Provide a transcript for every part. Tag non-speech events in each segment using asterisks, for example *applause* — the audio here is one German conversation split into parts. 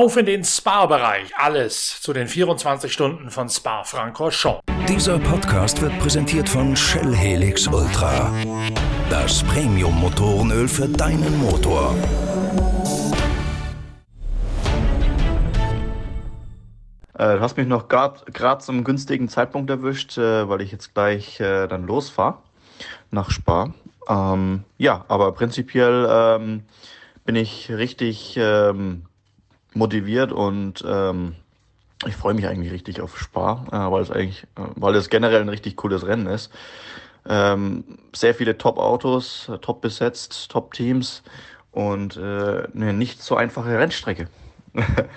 Auf in den Spa-Bereich. Alles zu den 24 Stunden von Spa-Francorchamps. Dieser Podcast wird präsentiert von Shell Helix Ultra. Das Premium-Motorenöl für deinen Motor. Äh, du hast mich noch gerade zum günstigen Zeitpunkt erwischt, äh, weil ich jetzt gleich äh, dann losfahre nach Spa. Ähm, ja, aber prinzipiell ähm, bin ich richtig ähm, motiviert und ähm, ich freue mich eigentlich richtig auf Spa, äh, weil es eigentlich, äh, weil es generell ein richtig cooles Rennen ist. Ähm, sehr viele Top-Autos, top besetzt, Top-Teams und äh, eine nicht so einfache Rennstrecke. *laughs*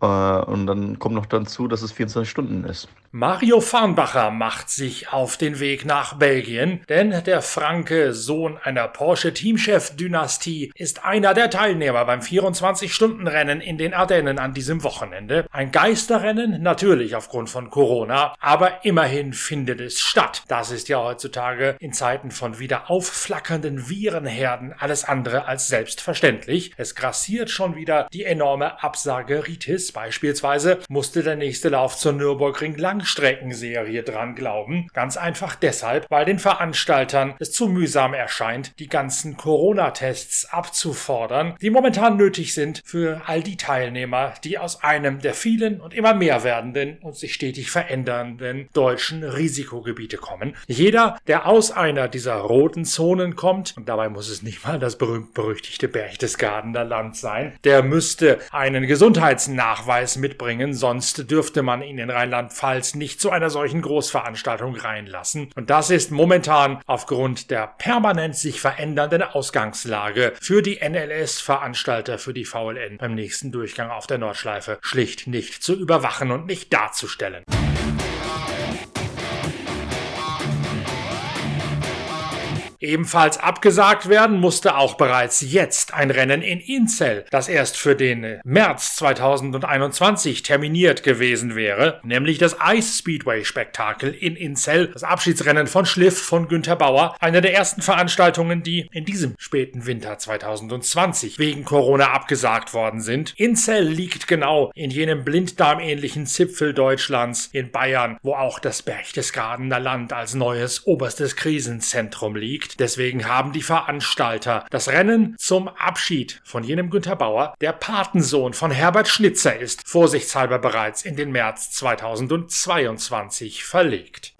Äh, und dann kommt noch dazu, dass es 24 Stunden ist. Mario Farnbacher macht sich auf den Weg nach Belgien, denn der Franke, Sohn einer Porsche-Teamchef-Dynastie, ist einer der Teilnehmer beim 24-Stunden-Rennen in den Ardennen an diesem Wochenende. Ein Geisterrennen, natürlich aufgrund von Corona, aber immerhin findet es statt. Das ist ja heutzutage in Zeiten von wieder aufflackernden Virenherden alles andere als selbstverständlich. Es grassiert schon wieder die enorme Absageritis. Beispielsweise musste der nächste Lauf zur Nürburgring lang Langstreckenserie dran glauben. Ganz einfach deshalb, weil den Veranstaltern es zu mühsam erscheint, die ganzen Corona-Tests abzufordern, die momentan nötig sind für all die Teilnehmer, die aus einem der vielen und immer mehr werdenden und sich stetig verändernden deutschen Risikogebiete kommen. Jeder, der aus einer dieser roten Zonen kommt, und dabei muss es nicht mal das berühmt-berüchtigte Berchtesgadener Land sein, der müsste einen Gesundheitsnachweis mitbringen, sonst dürfte man ihn in Rheinland-Pfalz nicht zu einer solchen Großveranstaltung reinlassen. Und das ist momentan aufgrund der permanent sich verändernden Ausgangslage für die NLS-Veranstalter für die VLN beim nächsten Durchgang auf der Nordschleife schlicht nicht zu überwachen und nicht darzustellen. Ebenfalls abgesagt werden musste auch bereits jetzt ein Rennen in Inzell, das erst für den März 2021 terminiert gewesen wäre, nämlich das Ice Speedway Spektakel in Inzell, das Abschiedsrennen von Schliff von Günther Bauer, eine der ersten Veranstaltungen, die in diesem späten Winter 2020 wegen Corona abgesagt worden sind. Inzell liegt genau in jenem blinddarmähnlichen Zipfel Deutschlands in Bayern, wo auch das Berchtesgadener Land als neues oberstes Krisenzentrum liegt. Deswegen haben die Veranstalter das Rennen zum Abschied von jenem Günther Bauer, der Patensohn von Herbert Schnitzer ist, vorsichtshalber bereits in den März 2022 verlegt.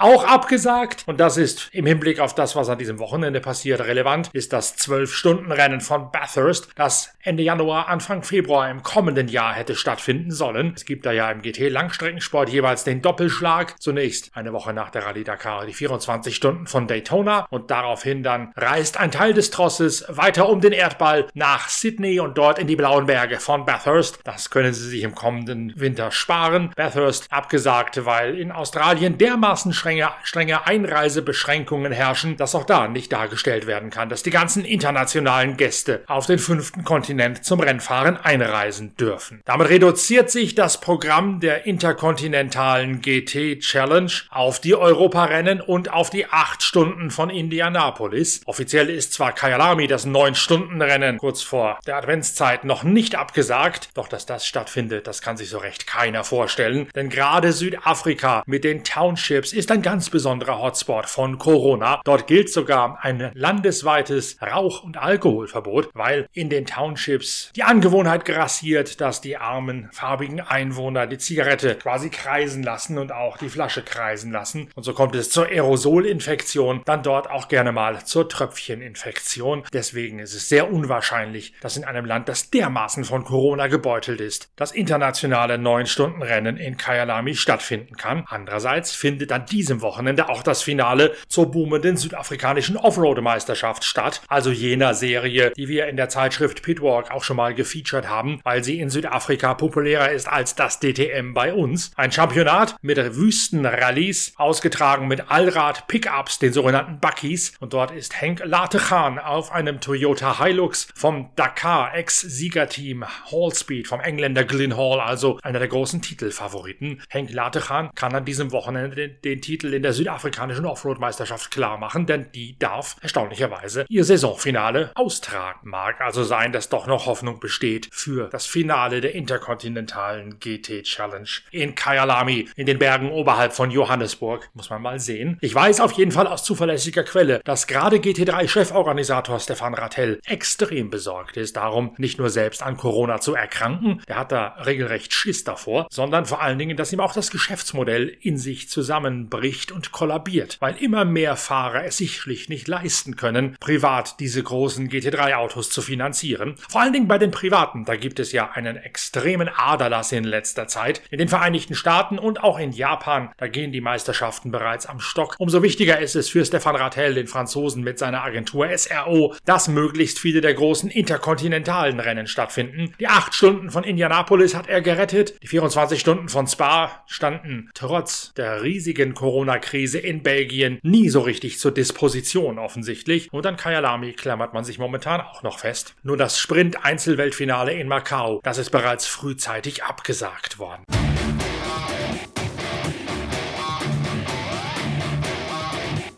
Auch abgesagt. Und das ist im Hinblick auf das, was an diesem Wochenende passiert, relevant, ist das 12-Stunden-Rennen von Bathurst, das Ende Januar, Anfang Februar im kommenden Jahr hätte stattfinden sollen. Es gibt da ja im GT-Langstreckensport jeweils den Doppelschlag. Zunächst eine Woche nach der Rallye Dakar die 24 Stunden von Daytona und daraufhin dann reist ein Teil des Trosses weiter um den Erdball nach Sydney und dort in die blauen Berge von Bathurst. Das können Sie sich im kommenden Winter sparen. Bathurst abgesagt, weil in Australien dermaßen strenge strenge, strenge Einreisebeschränkungen herrschen, dass auch da nicht dargestellt werden kann, dass die ganzen internationalen Gäste auf den fünften Kontinent zum Rennfahren einreisen dürfen. Damit reduziert sich das Programm der interkontinentalen GT Challenge auf die Europarennen und auf die acht Stunden von Indianapolis. Offiziell ist zwar Kyalami das neun Stunden Rennen kurz vor der Adventszeit noch nicht abgesagt, doch dass das stattfindet, das kann sich so recht keiner vorstellen, denn gerade Südafrika mit den Townships ist ein ein ganz besonderer Hotspot von Corona. Dort gilt sogar ein landesweites Rauch- und Alkoholverbot, weil in den Townships die Angewohnheit grassiert, dass die armen, farbigen Einwohner die Zigarette quasi kreisen lassen und auch die Flasche kreisen lassen. Und so kommt es zur Aerosolinfektion, dann dort auch gerne mal zur Tröpfcheninfektion. Deswegen ist es sehr unwahrscheinlich, dass in einem Land, das dermaßen von Corona gebeutelt ist, das internationale 9-Stunden-Rennen in Kyalami stattfinden kann. Andererseits findet an diesem diesem Wochenende auch das Finale zur boomenden südafrikanischen Offroad-Meisterschaft statt, also jener Serie, die wir in der Zeitschrift Pitwalk auch schon mal gefeatured haben, weil sie in Südafrika populärer ist als das DTM bei uns. Ein Championat mit Wüstenrallyes, ausgetragen mit Allrad-Pickups, den sogenannten Buckies. Und dort ist Henk Latechan auf einem Toyota Hilux vom Dakar Ex-Siegerteam Hallspeed vom Engländer Glyn Hall, also einer der großen Titelfavoriten. Henk Latechan kann an diesem Wochenende den, den Titel Titel in der südafrikanischen Offroad-Meisterschaft klarmachen, denn die darf erstaunlicherweise ihr Saisonfinale austragen. Mag also sein, dass doch noch Hoffnung besteht für das Finale der interkontinentalen GT Challenge in Kyalami in den Bergen oberhalb von Johannesburg. Muss man mal sehen. Ich weiß auf jeden Fall aus zuverlässiger Quelle, dass gerade GT3-Cheforganisator Stefan Rattell extrem besorgt ist darum, nicht nur selbst an Corona zu erkranken, er hat da regelrecht Schiss davor, sondern vor allen Dingen, dass ihm auch das Geschäftsmodell in sich zusammenbricht und kollabiert, weil immer mehr Fahrer es sich schlicht nicht leisten können, privat diese großen GT3-Autos zu finanzieren. Vor allen Dingen bei den Privaten, da gibt es ja einen extremen Aderlass in letzter Zeit. In den Vereinigten Staaten und auch in Japan, da gehen die Meisterschaften bereits am Stock. Umso wichtiger ist es für Stefan Rattel, den Franzosen mit seiner Agentur SRO, dass möglichst viele der großen interkontinentalen Rennen stattfinden. Die acht Stunden von Indianapolis hat er gerettet. Die 24 Stunden von Spa standen trotz der riesigen Corona-Krise in Belgien nie so richtig zur Disposition offensichtlich. Und an Kyalami klammert man sich momentan auch noch fest. Nur das Sprint-Einzelweltfinale in Macau, das ist bereits frühzeitig abgesagt worden.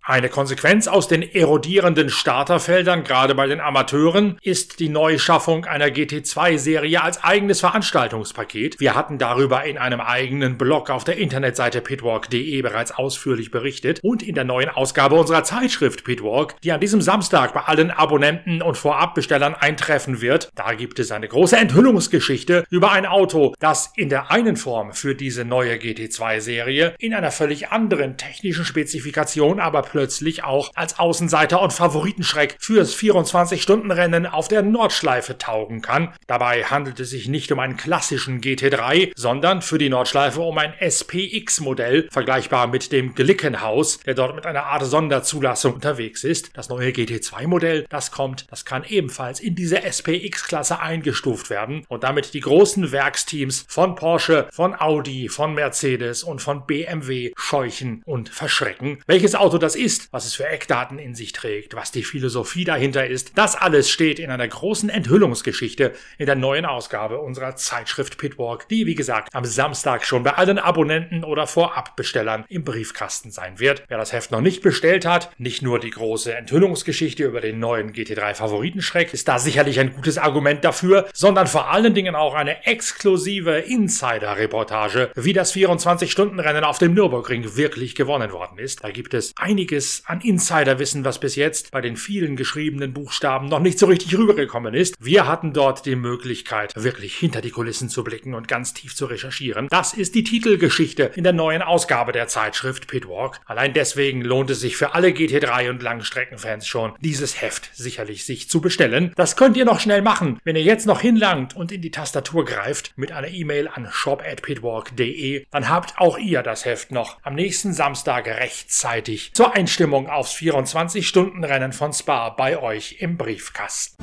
Eine Konsequenz aus den erodierenden Starterfeldern, gerade bei den Amateuren, ist die Neuschaffung einer GT2-Serie als eigenes Veranstaltungspaket. Wir hatten darüber in einem eigenen Blog auf der Internetseite pitwalk.de bereits ausführlich berichtet und in der neuen Ausgabe unserer Zeitschrift Pitwalk, die an diesem Samstag bei allen Abonnenten und Vorabbestellern eintreffen wird. Da gibt es eine große Enthüllungsgeschichte über ein Auto, das in der einen Form für diese neue GT2-Serie in einer völlig anderen technischen Spezifikation aber plötzlich auch als Außenseiter und Favoritenschreck fürs 24-Stunden-Rennen auf der Nordschleife taugen kann. Dabei handelt es sich nicht um einen klassischen GT3, sondern für die Nordschleife um ein SPX-Modell, vergleichbar mit dem Glickenhaus, der dort mit einer Art Sonderzulassung unterwegs ist. Das neue GT2-Modell, das kommt, das kann ebenfalls in diese SPX-Klasse eingestuft werden und damit die großen Werksteams von Porsche, von Audi, von Mercedes und von BMW scheuchen und verschrecken. Welches Auto das ist, was es für Eckdaten in sich trägt, was die Philosophie dahinter ist, das alles steht in einer großen Enthüllungsgeschichte in der neuen Ausgabe unserer Zeitschrift Pitwalk, die wie gesagt am Samstag schon bei allen Abonnenten oder Vorabbestellern im Briefkasten sein wird. Wer das Heft noch nicht bestellt hat, nicht nur die große Enthüllungsgeschichte über den neuen GT3 Favoritenschreck ist da sicherlich ein gutes Argument dafür, sondern vor allen Dingen auch eine exklusive Insider-Reportage, wie das 24-Stunden-Rennen auf dem Nürburgring wirklich gewonnen worden ist. Da gibt es einige einiges an Insiderwissen, was bis jetzt bei den vielen geschriebenen Buchstaben noch nicht so richtig rübergekommen ist. Wir hatten dort die Möglichkeit, wirklich hinter die Kulissen zu blicken und ganz tief zu recherchieren. Das ist die Titelgeschichte in der neuen Ausgabe der Zeitschrift Pitwalk. Allein deswegen lohnt es sich für alle GT3 und Langstreckenfans schon, dieses Heft sicherlich sich zu bestellen. Das könnt ihr noch schnell machen, wenn ihr jetzt noch hinlangt und in die Tastatur greift mit einer E-Mail an shop@pitwalk.de, dann habt auch ihr das Heft noch am nächsten Samstag rechtzeitig zur Einstimmung aufs 24-Stunden-Rennen von Spa bei euch im Briefkasten.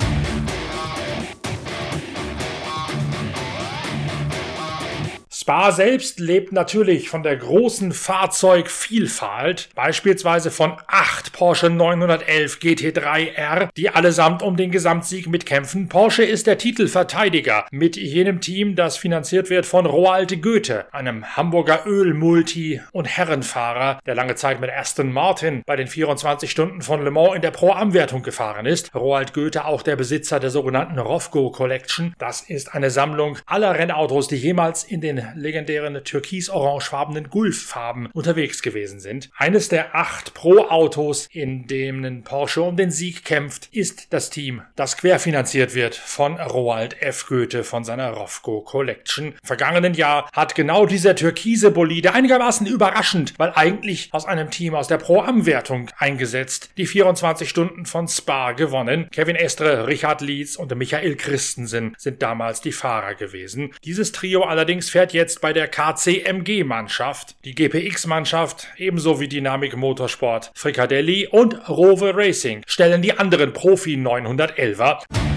Spa selbst lebt natürlich von der großen Fahrzeugvielfalt, beispielsweise von acht Porsche 911 GT3R, die allesamt um den Gesamtsieg mitkämpfen. Porsche ist der Titelverteidiger mit jenem Team, das finanziert wird von Roald Goethe, einem Hamburger Ölmulti und Herrenfahrer, der lange Zeit mit Aston Martin bei den 24 Stunden von Le Mans in der Pro-Am-Wertung gefahren ist. Roald Goethe auch der Besitzer der sogenannten Rofco Collection. Das ist eine Sammlung aller Rennautos, die jemals in den legendären türkis-orangefarbenen Gulf-Farben unterwegs gewesen sind. Eines der acht Pro-Autos, in denen Porsche um den Sieg kämpft, ist das Team, das querfinanziert wird von Roald F. Goethe von seiner Rofco Collection. Vergangenen Jahr hat genau dieser türkise Bolide einigermaßen überraschend, weil eigentlich aus einem Team aus der Pro-Am-Wertung eingesetzt, die 24 Stunden von Spa gewonnen. Kevin Estre, Richard Lietz und Michael Christensen sind damals die Fahrer gewesen. Dieses Trio allerdings fährt jetzt jetzt bei der KCMG-Mannschaft, die GPX-Mannschaft ebenso wie Dynamic Motorsport, Fricadelli und Rover Racing stellen die anderen Profi 911er.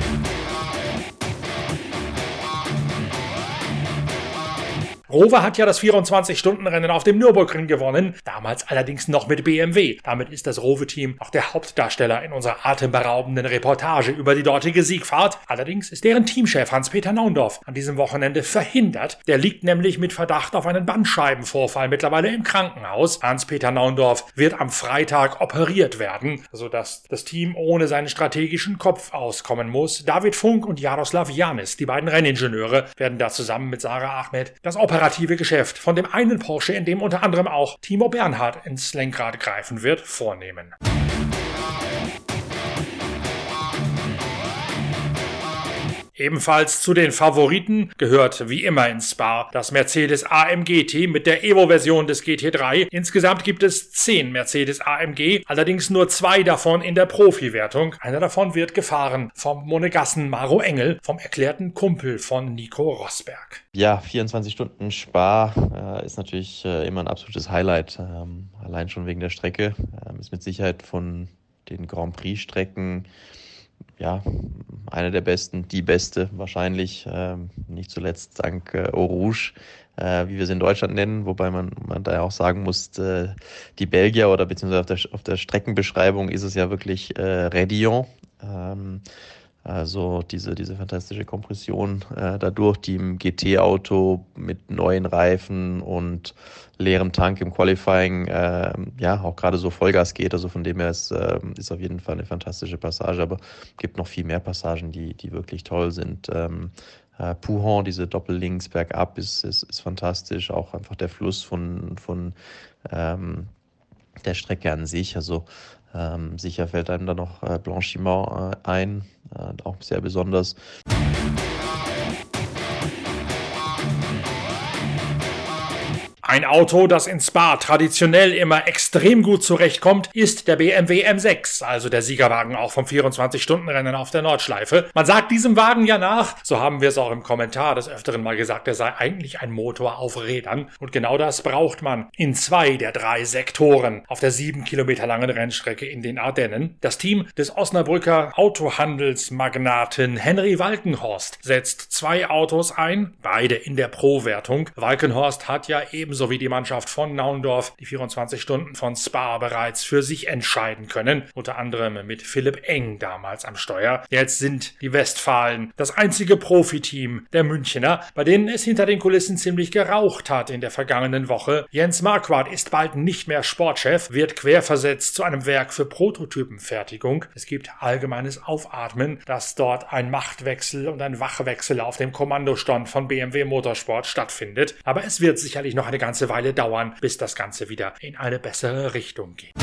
Rover hat ja das 24-Stunden-Rennen auf dem Nürburgring gewonnen, damals allerdings noch mit BMW. Damit ist das Rover-Team auch der Hauptdarsteller in unserer atemberaubenden Reportage über die dortige Siegfahrt. Allerdings ist deren Teamchef Hans-Peter Naundorf an diesem Wochenende verhindert. Der liegt nämlich mit Verdacht auf einen Bandscheibenvorfall mittlerweile im Krankenhaus. Hans-Peter Naundorf wird am Freitag operiert werden, sodass das Team ohne seinen strategischen Kopf auskommen muss. David Funk und Jaroslav Janis, die beiden Renningenieure, werden da zusammen mit Sarah Ahmed das operative Geschäft von dem einen Porsche, in dem unter anderem auch Timo Bernhard ins Lenkrad greifen wird, vornehmen. Ebenfalls zu den Favoriten gehört wie immer in Spa das Mercedes AMG-Team mit der Evo-Version des GT3. Insgesamt gibt es zehn Mercedes AMG, allerdings nur zwei davon in der Profi-Wertung. Einer davon wird gefahren vom Monegassen Maro Engel, vom erklärten Kumpel von Nico Rosberg. Ja, 24 Stunden Spa äh, ist natürlich äh, immer ein absolutes Highlight. Ähm, allein schon wegen der Strecke. Ähm, ist mit Sicherheit von den Grand Prix-Strecken ja, eine der besten, die beste wahrscheinlich, ähm, nicht zuletzt dank äh, Eau äh, wie wir sie in Deutschland nennen, wobei man, man da ja auch sagen muss, äh, die Belgier oder beziehungsweise auf der, auf der Streckenbeschreibung ist es ja wirklich äh, Redillon. Ähm, also diese, diese fantastische Kompression äh, dadurch, die im GT-Auto mit neuen Reifen und leerem Tank im Qualifying äh, ja auch gerade so Vollgas geht. Also von dem her ist, äh, ist auf jeden Fall eine fantastische Passage, aber es gibt noch viel mehr Passagen, die, die wirklich toll sind. Ähm, äh, Pouhon, diese Doppellinks bergab ist, ist, ist fantastisch. Auch einfach der Fluss von, von ähm, der Strecke an sich. Also ähm, sicher fällt einem da noch äh, Blanchiment äh, ein, auch sehr besonders. Ein Auto, das in Spa traditionell immer extrem gut zurechtkommt, ist der BMW M6, also der Siegerwagen auch vom 24-Stunden-Rennen auf der Nordschleife. Man sagt diesem Wagen ja nach, so haben wir es auch im Kommentar des Öfteren mal gesagt, er sei eigentlich ein Motor auf Rädern. Und genau das braucht man in zwei der drei Sektoren auf der sieben Kilometer langen Rennstrecke in den Ardennen. Das Team des Osnabrücker Autohandelsmagnaten Henry Walkenhorst setzt zwei Autos ein, beide in der Pro-Wertung. Walkenhorst hat ja ebenso sowie die Mannschaft von Naundorf die 24 Stunden von Spa bereits für sich entscheiden können, unter anderem mit Philipp Eng damals am Steuer. Jetzt sind die Westfalen das einzige Profiteam der Münchner, bei denen es hinter den Kulissen ziemlich geraucht hat in der vergangenen Woche. Jens Marquardt ist bald nicht mehr Sportchef, wird querversetzt zu einem Werk für Prototypenfertigung. Es gibt allgemeines Aufatmen, dass dort ein Machtwechsel und ein Wachwechsel auf dem Kommandostand von BMW Motorsport stattfindet. Aber es wird sicherlich noch eine ganze ganze Weile dauern, bis das Ganze wieder in eine bessere Richtung geht.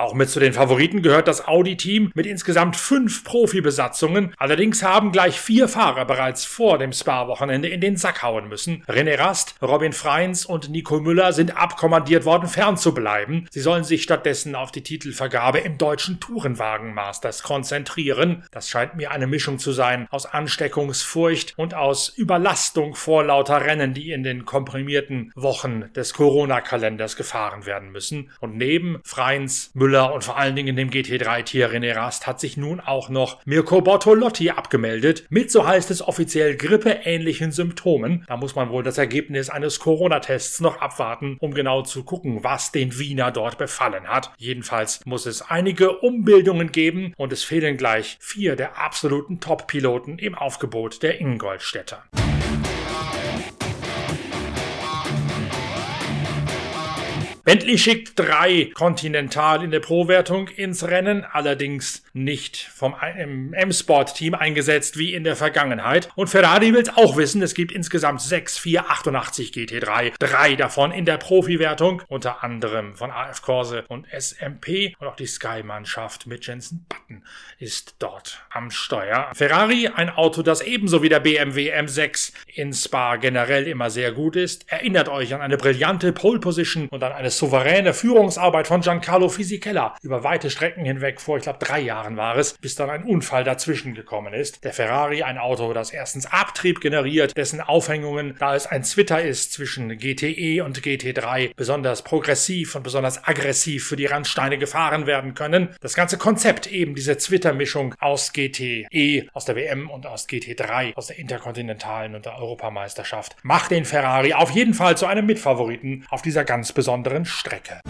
Auch mit zu den Favoriten gehört das Audi-Team mit insgesamt fünf Profibesatzungen. Allerdings haben gleich vier Fahrer bereits vor dem Spa-Wochenende in den Sack hauen müssen. René Rast, Robin Freins und Nico Müller sind abkommandiert worden, fernzubleiben. Sie sollen sich stattdessen auf die Titelvergabe im deutschen Tourenwagen-Masters konzentrieren. Das scheint mir eine Mischung zu sein aus Ansteckungsfurcht und aus Überlastung vor lauter Rennen, die in den komprimierten Wochen des Corona-Kalenders gefahren werden müssen. Und neben Freins, Müller Müller und vor allen Dingen dem GT3-Tier René Rast hat sich nun auch noch Mirko Bortolotti abgemeldet, mit, so heißt es offiziell, grippeähnlichen Symptomen. Da muss man wohl das Ergebnis eines Corona-Tests noch abwarten, um genau zu gucken, was den Wiener dort befallen hat. Jedenfalls muss es einige Umbildungen geben und es fehlen gleich vier der absoluten Top-Piloten im Aufgebot der Ingolstädter. Bentley schickt drei Continental in der Pro-Wertung ins Rennen, allerdings nicht vom M-Sport-Team eingesetzt wie in der Vergangenheit. Und Ferrari will es auch wissen, es gibt insgesamt sechs 488 GT3, drei davon in der Profi-Wertung, unter anderem von AF Corse und SMP und auch die Sky-Mannschaft mit Jensen Button ist dort am Steuer. Ferrari, ein Auto, das ebenso wie der BMW M6 in Spa generell immer sehr gut ist, erinnert euch an eine brillante Pole-Position und an eine souveräne Führungsarbeit von Giancarlo Fisichella über weite Strecken hinweg vor, ich glaube, drei Jahren war es, bis dann ein Unfall dazwischen gekommen ist. Der Ferrari, ein Auto, das erstens Abtrieb generiert, dessen Aufhängungen, da es ein Zwitter ist zwischen GTE und GT3, besonders progressiv und besonders aggressiv für die Randsteine gefahren werden können. Das ganze Konzept eben diese Zwitter-Mischung aus GTE, aus der WM und aus GT3, aus der Interkontinentalen und der Europameisterschaft, macht den Ferrari auf jeden Fall zu einem Mitfavoriten auf dieser ganz besonderen Strecke.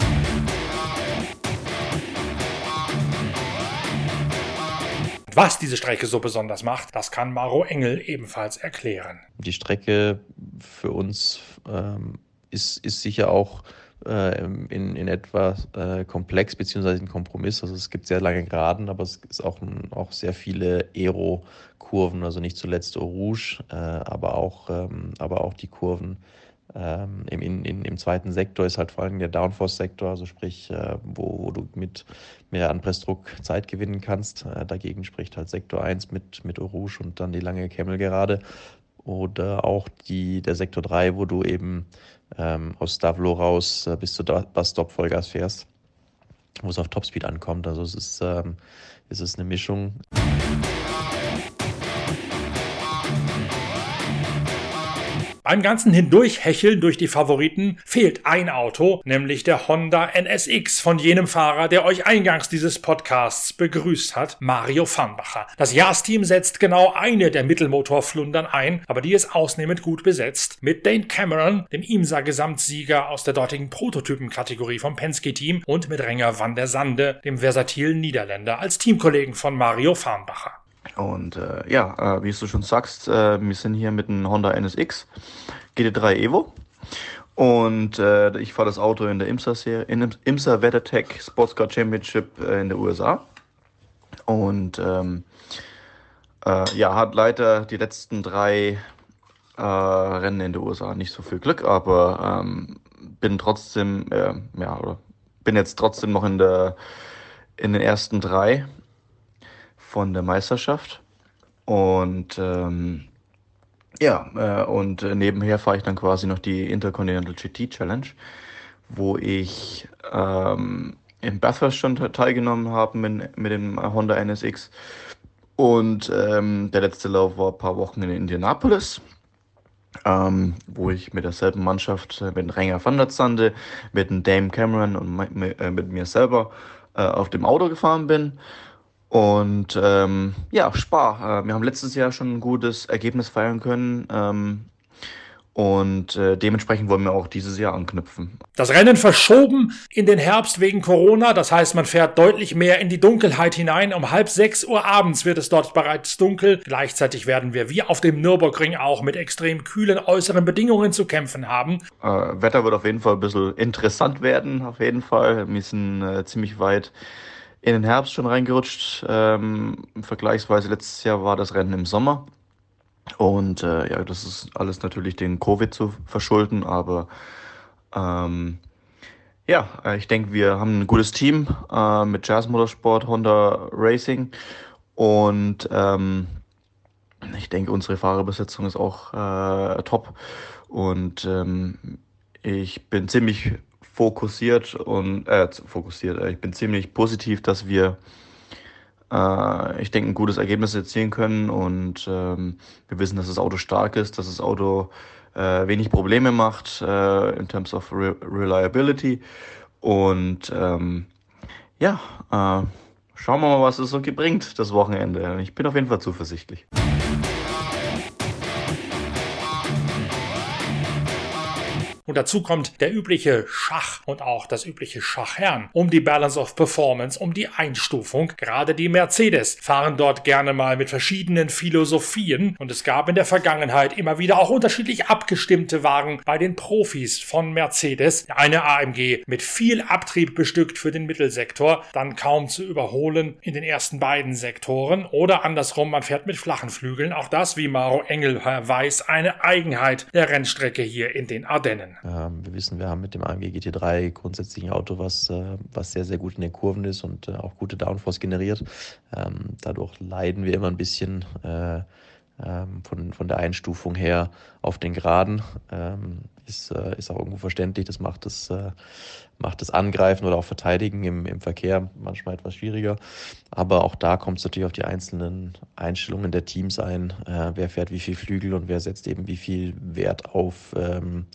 Was diese Strecke so besonders macht, das kann Maro Engel ebenfalls erklären. Die Strecke für uns ähm, ist, ist sicher auch äh, in, in etwa äh, komplex beziehungsweise ein Kompromiss. Also es gibt sehr lange Geraden, aber es ist auch, auch sehr viele Aero-Kurven, also nicht zuletzt Eau Rouge, äh, aber, auch, ähm, aber auch die Kurven ähm, im, in, im zweiten Sektor ist halt vor allem der Downforce-Sektor, also sprich, äh, wo, wo du mit mehr Anpressdruck Zeit gewinnen kannst. Äh, dagegen spricht halt Sektor 1 mit, mit Eau Rouge und dann die lange Camel gerade. Oder auch die, der Sektor 3, wo du eben ähm, aus Stavlo raus äh, bis zu Bus-Stop Vollgas fährst, wo es auf Topspeed ankommt. Also es ist, ähm, es ist eine Mischung. Beim ganzen Hindurchhecheln durch die Favoriten fehlt ein Auto, nämlich der Honda NSX von jenem Fahrer, der euch eingangs dieses Podcasts begrüßt hat, Mario Farnbacher. Das Jahrs-Team setzt genau eine der Mittelmotorflundern ein, aber die ist ausnehmend gut besetzt, mit Dane Cameron, dem IMSA-Gesamtsieger aus der dortigen Prototypenkategorie vom Penske-Team und mit Renger van der Sande, dem versatilen Niederländer, als Teamkollegen von Mario Farnbacher. Und äh, ja, äh, wie du schon sagst, äh, wir sind hier mit einem Honda NSX GT3 Evo. Und äh, ich fahre das Auto in der IMSA-Serie, in IMSA WeatherTech Sports Car Championship äh, in der USA. Und ähm, äh, ja, hat leider die letzten drei Rennen in der USA nicht so viel Glück, aber ähm, bin trotzdem, ja, oder bin jetzt trotzdem noch in der in den ersten drei von der Meisterschaft. Und ähm, ja, äh, und nebenher fahre ich dann quasi noch die Intercontinental GT Challenge, wo ich ähm, in Bathurst schon teilgenommen habe mit, mit dem Honda NSX. Und ähm, der letzte Lauf war ein paar Wochen in Indianapolis, ähm, wo ich mit derselben Mannschaft, äh, mit Renger van der Zande, mit dem Dame Cameron und mit, äh, mit mir selber äh, auf dem Auto gefahren bin. Und ähm, ja, Spar. Äh, wir haben letztes Jahr schon ein gutes Ergebnis feiern können. Ähm, und äh, dementsprechend wollen wir auch dieses Jahr anknüpfen. Das Rennen verschoben in den Herbst wegen Corona. Das heißt, man fährt deutlich mehr in die Dunkelheit hinein. Um halb sechs Uhr abends wird es dort bereits dunkel. Gleichzeitig werden wir wie auf dem Nürburgring auch mit extrem kühlen äußeren Bedingungen zu kämpfen haben. Äh, Wetter wird auf jeden Fall ein bisschen interessant werden. Auf jeden Fall. Wir sind äh, ziemlich weit in den Herbst schon reingerutscht. Ähm, vergleichsweise letztes Jahr war das Rennen im Sommer. Und äh, ja, das ist alles natürlich den Covid zu verschulden, aber ähm, ja, äh, ich denke, wir haben ein gutes Team äh, mit Jazz Motorsport, Honda Racing und ähm, ich denke, unsere Fahrerbesetzung ist auch äh, top und ähm, ich bin ziemlich fokussiert und äh, fokussiert. Ich bin ziemlich positiv, dass wir, äh, ich denke, ein gutes Ergebnis erzielen können und ähm, wir wissen, dass das Auto stark ist, dass das Auto äh, wenig Probleme macht äh, in terms of Re Reliability und ähm, ja, äh, schauen wir mal, was es so bringt das Wochenende. Ich bin auf jeden Fall zuversichtlich. Und dazu kommt der übliche Schach und auch das übliche Schachherrn um die Balance of Performance, um die Einstufung. Gerade die Mercedes fahren dort gerne mal mit verschiedenen Philosophien und es gab in der Vergangenheit immer wieder auch unterschiedlich abgestimmte Wagen bei den Profis von Mercedes. Eine AMG mit viel Abtrieb bestückt für den Mittelsektor, dann kaum zu überholen in den ersten beiden Sektoren oder andersrum, man fährt mit flachen Flügeln. Auch das, wie Maro Engel weiß, eine Eigenheit der Rennstrecke hier in den Ardennen. Ähm, wir wissen, wir haben mit dem AMG GT3 grundsätzlich ein Auto, was, äh, was sehr, sehr gut in den Kurven ist und äh, auch gute Downforce generiert. Ähm, dadurch leiden wir immer ein bisschen äh, ähm, von, von der Einstufung her auf den Geraden. Ähm, ist, äh, ist auch irgendwo verständlich. Das macht das, äh, macht das Angreifen oder auch Verteidigen im, im Verkehr manchmal etwas schwieriger. Aber auch da kommt es natürlich auf die einzelnen Einstellungen der Teams ein. Äh, wer fährt wie viel Flügel und wer setzt eben wie viel Wert auf, ähm,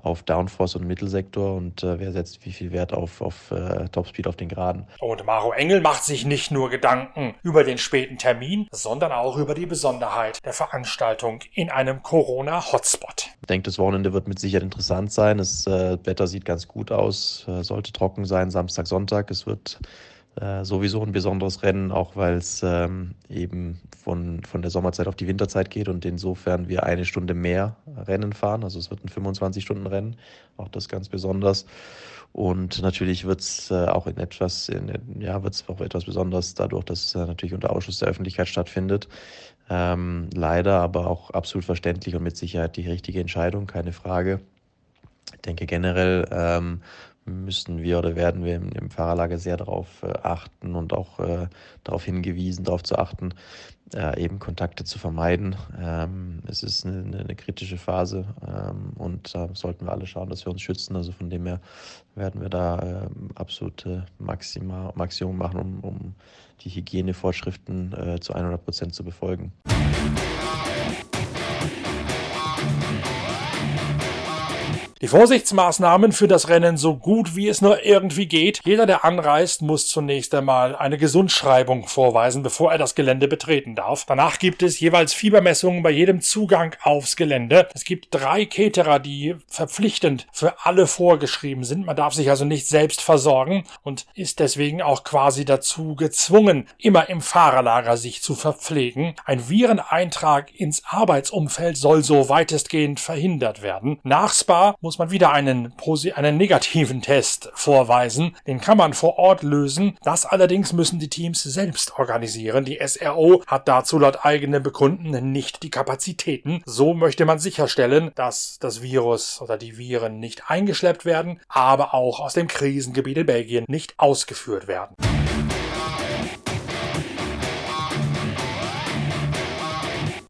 auf Downforce und Mittelsektor und äh, wer setzt wie viel Wert auf, auf äh, Topspeed auf den Geraden. Und Maro Engel macht sich nicht nur Gedanken über den späten Termin, sondern auch über die Besonderheit der Veranstaltung in einem Corona-Hotspot. Ich denke, das Wochenende wird mit Sicherheit interessant sein. Das äh, Wetter sieht ganz gut aus, äh, sollte trocken sein, Samstag, Sonntag. Es wird äh, sowieso ein besonderes Rennen, auch weil es ähm, eben von, von der Sommerzeit auf die Winterzeit geht und insofern wir eine Stunde mehr Rennen fahren. Also es wird ein 25-Stunden-Rennen, auch das ganz besonders. Und natürlich wird es äh, auch in etwas, in, ja, wird es auch etwas besonders dadurch, dass es äh, natürlich unter Ausschuss der Öffentlichkeit stattfindet. Ähm, leider, aber auch absolut verständlich und mit Sicherheit die richtige Entscheidung, keine Frage. Ich denke generell ähm, müssen wir oder werden wir im, im Fahrerlager sehr darauf äh, achten und auch äh, darauf hingewiesen, darauf zu achten, äh, eben Kontakte zu vermeiden. Ähm, es ist eine, eine kritische Phase ähm, und da sollten wir alle schauen, dass wir uns schützen. Also von dem her werden wir da ähm, absolute Maxima, Maximum machen, um, um die Hygienevorschriften äh, zu 100 Prozent zu befolgen. Die Vorsichtsmaßnahmen für das Rennen so gut wie es nur irgendwie geht. Jeder, der anreist, muss zunächst einmal eine Gesundschreibung vorweisen, bevor er das Gelände betreten darf. Danach gibt es jeweils Fiebermessungen bei jedem Zugang aufs Gelände. Es gibt drei Caterer, die verpflichtend für alle vorgeschrieben sind. Man darf sich also nicht selbst versorgen und ist deswegen auch quasi dazu gezwungen, immer im Fahrerlager sich zu verpflegen. Ein Vireneintrag ins Arbeitsumfeld soll so weitestgehend verhindert werden. Nach Spa muss muss man wieder einen, einen negativen Test vorweisen. Den kann man vor Ort lösen. Das allerdings müssen die Teams selbst organisieren. Die SRO hat dazu laut eigenem Bekunden nicht die Kapazitäten. So möchte man sicherstellen, dass das Virus oder die Viren nicht eingeschleppt werden, aber auch aus dem Krisengebiet in Belgien nicht ausgeführt werden.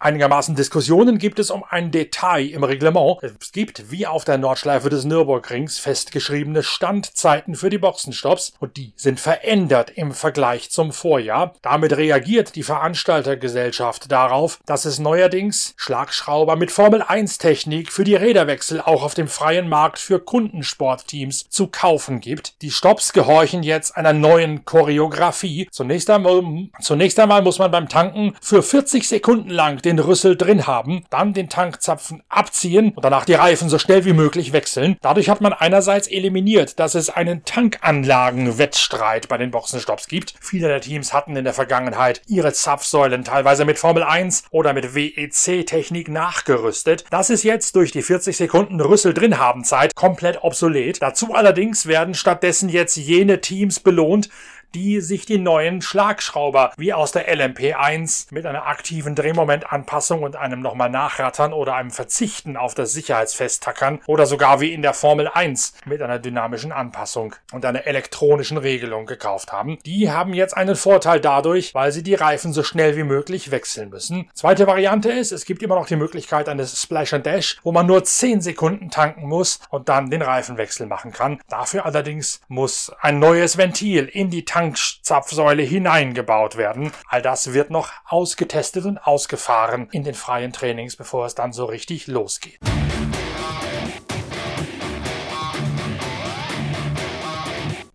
Einigermaßen Diskussionen gibt es um ein Detail im Reglement. Es gibt, wie auf der Nordschleife des Nürburgrings, festgeschriebene Standzeiten für die Boxenstopps und die sind verändert im Vergleich zum Vorjahr. Damit reagiert die Veranstaltergesellschaft darauf, dass es neuerdings Schlagschrauber mit Formel 1 Technik für die Räderwechsel auch auf dem freien Markt für Kundensportteams zu kaufen gibt. Die Stops gehorchen jetzt einer neuen Choreografie. Zunächst einmal, zunächst einmal muss man beim Tanken für 40 Sekunden lang den den Rüssel drin haben, dann den Tankzapfen abziehen und danach die Reifen so schnell wie möglich wechseln. Dadurch hat man einerseits eliminiert, dass es einen Tankanlagenwettstreit bei den Boxenstopps gibt. Viele der Teams hatten in der Vergangenheit ihre Zapfsäulen teilweise mit Formel 1 oder mit WEC-Technik nachgerüstet. Das ist jetzt durch die 40 Sekunden Rüssel drin haben Zeit komplett obsolet. Dazu allerdings werden stattdessen jetzt jene Teams belohnt, die sich die neuen Schlagschrauber wie aus der LMP1 mit einer aktiven Drehmomentanpassung und einem nochmal Nachrattern oder einem Verzichten auf das Sicherheitsfesttackern oder sogar wie in der Formel 1 mit einer dynamischen Anpassung und einer elektronischen Regelung gekauft haben. Die haben jetzt einen Vorteil dadurch, weil sie die Reifen so schnell wie möglich wechseln müssen. Zweite Variante ist, es gibt immer noch die Möglichkeit eines Splash and Dash, wo man nur 10 Sekunden tanken muss und dann den Reifenwechsel machen kann. Dafür allerdings muss ein neues Ventil in die Tank Tankzapfsäule hineingebaut werden. All das wird noch ausgetestet und ausgefahren in den freien Trainings, bevor es dann so richtig losgeht.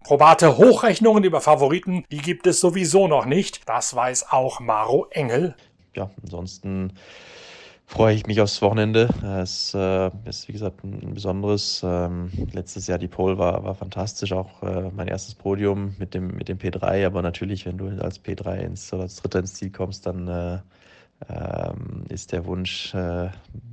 Probate Hochrechnungen über Favoriten, die gibt es sowieso noch nicht. Das weiß auch Maro Engel. Ja, ansonsten freue ich mich aufs Wochenende. Es äh, ist, wie gesagt, ein, besonderes. Ähm, letztes Jahr die Pole war, war fantastisch, auch äh, mein erstes Podium mit dem, mit dem P3. Aber natürlich, wenn du als P3 ins, oder als Dritter ins Ziel kommst, dann äh, ähm, ist der Wunsch, äh,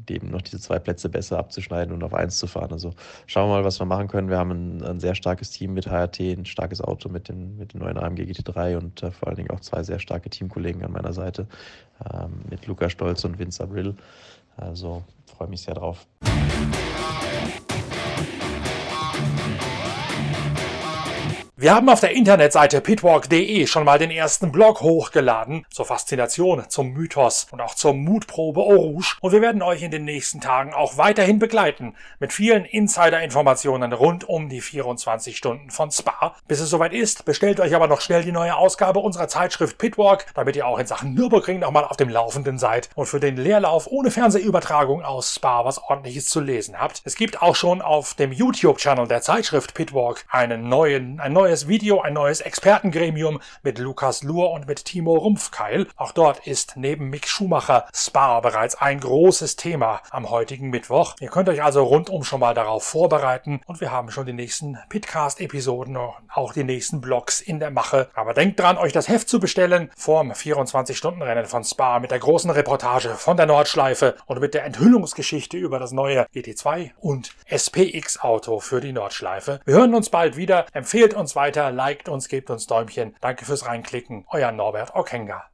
eben noch diese zwei Plätze besser abzuschneiden und auf eins zu fahren. Also schauen wir mal, was wir machen können. Wir haben ein, ein sehr starkes Team mit HRT, ein starkes Auto mit dem, mit dem neuen AMG GT3 und äh, vor allen Dingen auch zwei sehr starke Teamkollegen an meiner Seite ähm, mit Luca Stolz und Vince Abril. Also freue mich sehr drauf. Wir haben auf der Internetseite pitwalk.de schon mal den ersten Blog hochgeladen zur Faszination, zum Mythos und auch zur Mutprobe Eau Rouge und wir werden euch in den nächsten Tagen auch weiterhin begleiten mit vielen Insider-Informationen rund um die 24 Stunden von Spa. Bis es soweit ist, bestellt euch aber noch schnell die neue Ausgabe unserer Zeitschrift Pitwalk, damit ihr auch in Sachen Nürburgring nochmal auf dem Laufenden seid und für den Leerlauf ohne Fernsehübertragung aus Spa was ordentliches zu lesen habt. Es gibt auch schon auf dem YouTube-Channel der Zeitschrift Pitwalk einen neuen, ein neues Video, ein neues Expertengremium mit Lukas Luhr und mit Timo Rumpfkeil. Auch dort ist neben Mick Schumacher Spa bereits ein großes Thema am heutigen Mittwoch. Ihr könnt euch also rundum schon mal darauf vorbereiten und wir haben schon die nächsten Pitcast-Episoden und auch die nächsten Blogs in der Mache. Aber denkt dran, euch das Heft zu bestellen vorm 24-Stunden-Rennen von Spa mit der großen Reportage von der Nordschleife und mit der Enthüllungsgeschichte über das neue GT2 und SPX-Auto für die Nordschleife. Wir hören uns bald wieder. Empfehlt uns weiter, liked uns, gebt uns Däumchen. Danke fürs Reinklicken. Euer Norbert Okenga.